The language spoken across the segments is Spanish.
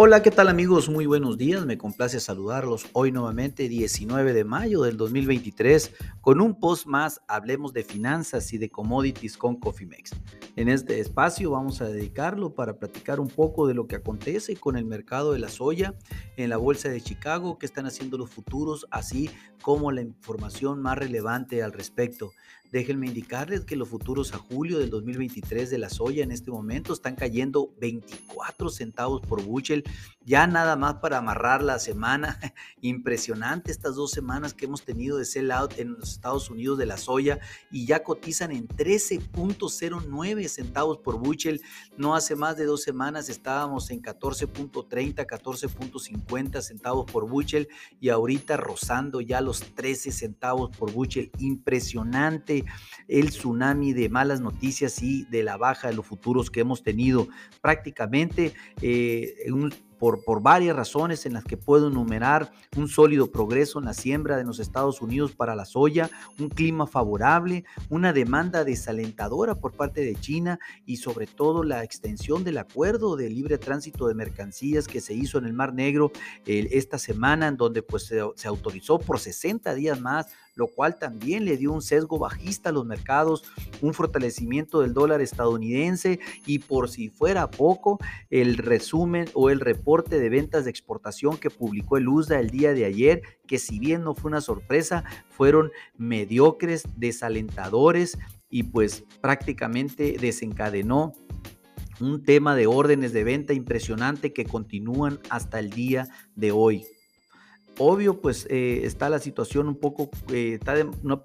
Hola, ¿qué tal amigos? Muy buenos días, me complace saludarlos hoy nuevamente 19 de mayo del 2023 con un post más, hablemos de finanzas y de commodities con Cofimex. En este espacio vamos a dedicarlo para platicar un poco de lo que acontece con el mercado de la soya en la bolsa de Chicago, qué están haciendo los futuros, así como la información más relevante al respecto. Déjenme indicarles que los futuros a julio del 2023 de la soya en este momento están cayendo 24 centavos por bushel, ya nada más para amarrar la semana. Impresionante estas dos semanas que hemos tenido de sell out en los Estados Unidos de la soya y ya cotizan en 13.09 centavos por bushel. No hace más de dos semanas estábamos en 14.30, 14.50 centavos por bushel y ahorita rozando ya los 13 centavos por bushel. Impresionante el tsunami de malas noticias y de la baja de los futuros que hemos tenido prácticamente eh, un por, varias razones en las que puedo enumerar un sólido progreso en la siembra de los Estados Unidos para la soya, un clima favorable, una demanda desalentadora por parte de China y sobre todo la extensión del acuerdo de libre tránsito de mercancías que se hizo en el Mar Negro esta semana, en donde pues, se, se autorizó por 60 días más lo cual también le dio un sesgo bajista a los mercados, un fortalecimiento del dólar estadounidense y por si fuera poco, el resumen o el reporte de ventas de exportación que publicó el USDA el día de ayer, que si bien no fue una sorpresa, fueron mediocres, desalentadores y pues prácticamente desencadenó un tema de órdenes de venta impresionante que continúan hasta el día de hoy. Obvio, pues eh, está la situación un poco, eh, está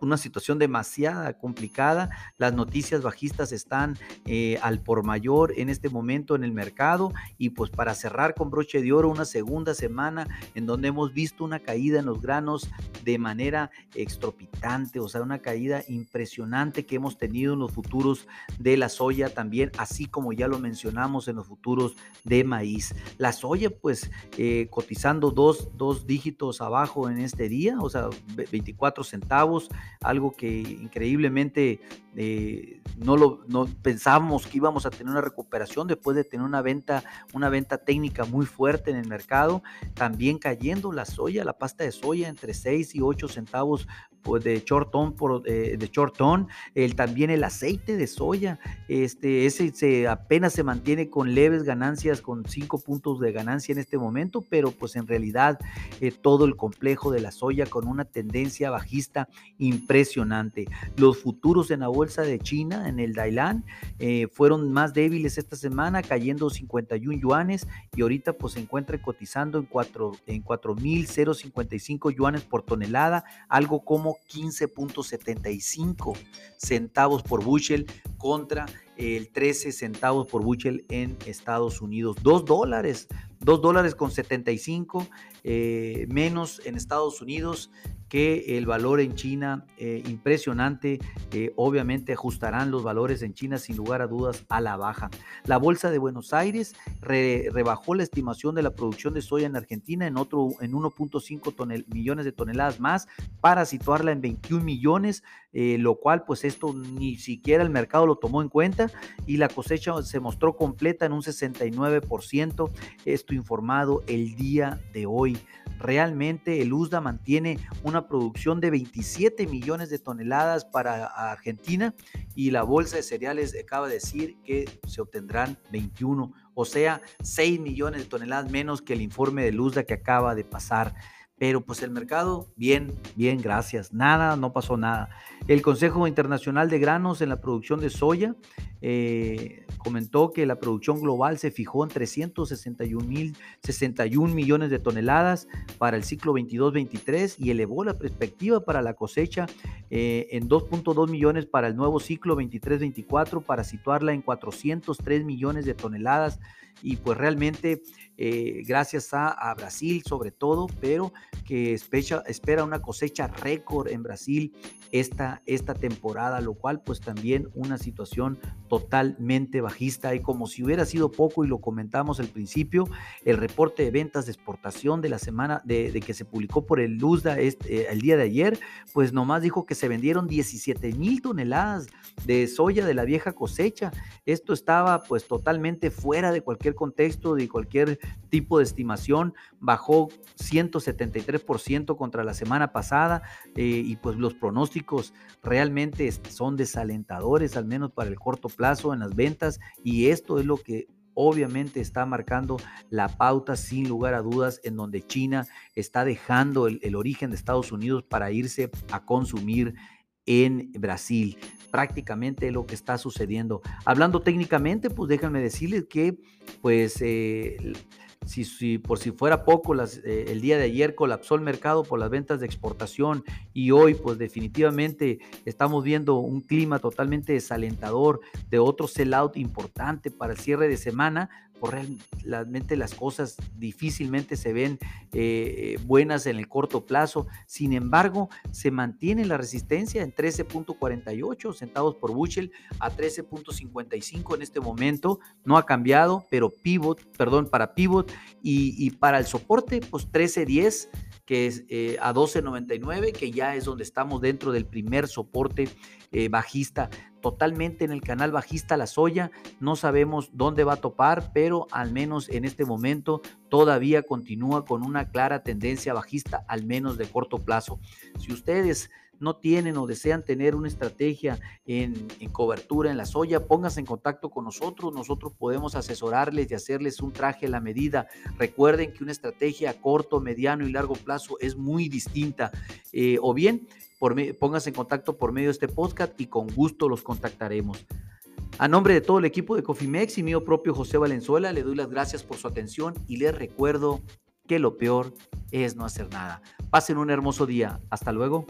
una, situación demasiado complicada. Las noticias bajistas están eh, al por mayor en este momento en el mercado. Y pues para cerrar con broche de oro, una segunda semana en donde hemos visto una caída en los granos de manera extropitante, o sea, una caída impresionante que hemos tenido en los futuros de la soya también, así como ya lo mencionamos en los futuros de maíz. La soya, pues cotizando dos, dos dígitos abajo en este día, o sea, 24 centavos, algo que increíblemente eh, no lo pensábamos que íbamos a tener una recuperación después de tener una venta, una venta técnica muy fuerte en el mercado, también cayendo la soya, la pasta de soya entre 6 y 8 centavos pues, de short por, eh, de short el, también el aceite de soya, este, ese se, apenas se mantiene con leves ganancias, con 5 puntos de ganancia en este momento, pero pues en realidad eh, todo el complejo de la soya con una tendencia bajista impresionante. Los futuros en la de China, en el Dailan, eh, fueron más débiles esta semana, cayendo 51 yuanes y ahorita pues se encuentra cotizando en 4 en 4.055 yuanes por tonelada, algo como 15.75 centavos por bushel contra el 13 centavos por bushel en Estados Unidos. 2 dólares, 2 dólares con 75 eh, menos en Estados Unidos que el valor en China, eh, impresionante, eh, obviamente ajustarán los valores en China sin lugar a dudas a la baja. La Bolsa de Buenos Aires rebajó la estimación de la producción de soya en Argentina en, en 1.5 millones de toneladas más para situarla en 21 millones, eh, lo cual pues esto ni siquiera el mercado lo tomó en cuenta y la cosecha se mostró completa en un 69%, esto informado el día de hoy. Realmente el USDA mantiene una producción de 27 millones de toneladas para Argentina y la bolsa de cereales acaba de decir que se obtendrán 21, o sea, 6 millones de toneladas menos que el informe de USDA que acaba de pasar. Pero pues el mercado, bien, bien, gracias. Nada, no pasó nada. El Consejo Internacional de Granos en la producción de soya eh, comentó que la producción global se fijó en 361 mil 61 millones de toneladas para el ciclo 22-23 y elevó la perspectiva para la cosecha eh, en 2.2 millones para el nuevo ciclo 23-24 para situarla en 403 millones de toneladas y pues realmente eh, gracias a, Brasil sobre todo, pero que espera, una cosecha récord en Brasil esta, esta temporada, lo cual pues también una situación totalmente bajista y como si hubiera sido poco y lo comentamos al principio, el reporte de ventas de exportación de la semana de, que se publicó por el Luzda este, el día de ayer, pues nomás dijo que se vendieron 17 mil toneladas de soya de la vieja cosecha. Esto estaba pues totalmente fuera de cualquier cualquier contexto, de cualquier tipo de estimación, bajó 173% contra la semana pasada eh, y pues los pronósticos realmente son desalentadores, al menos para el corto plazo en las ventas y esto es lo que obviamente está marcando la pauta sin lugar a dudas en donde China está dejando el, origen de Estados Unidos para irse a consumir en Brasil. Prácticamente lo que está sucediendo. Hablando técnicamente, pues déjenme decirles que pues eh, si, por si fuera poco, eh, el día de ayer colapsó el mercado por las ventas de exportación y hoy pues definitivamente estamos viendo un clima totalmente desalentador de otro sellout importante para el cierre de semana, realmente las cosas difícilmente se ven eh, buenas en el corto plazo. Sin embargo, se mantiene la resistencia en 13.48 centavos por bushel a 13.55 en este momento. No ha cambiado, pero pivot, perdón, para pivot y, para el soporte, pues 13.10 que es eh, a 12.99, que ya es donde estamos dentro del primer soporte eh, bajista, totalmente en el canal bajista la soya. No sabemos dónde va a topar, pero al menos en este momento todavía continúa con una clara tendencia bajista, al menos de corto plazo. Si ustedes no tienen o desean tener una estrategia en, cobertura en la soya, pónganse en contacto con nosotros. Nosotros podemos asesorarles y hacerles un traje a la medida. Recuerden que una estrategia a corto, mediano y largo plazo es muy distinta. Eh, o bien, por, en contacto por medio de este podcast y con gusto los contactaremos. A nombre de todo el equipo de Cofimex y mío propio José Valenzuela, le doy las gracias por su atención y les recuerdo que lo peor es no hacer nada. Pasen un hermoso día. Hasta luego.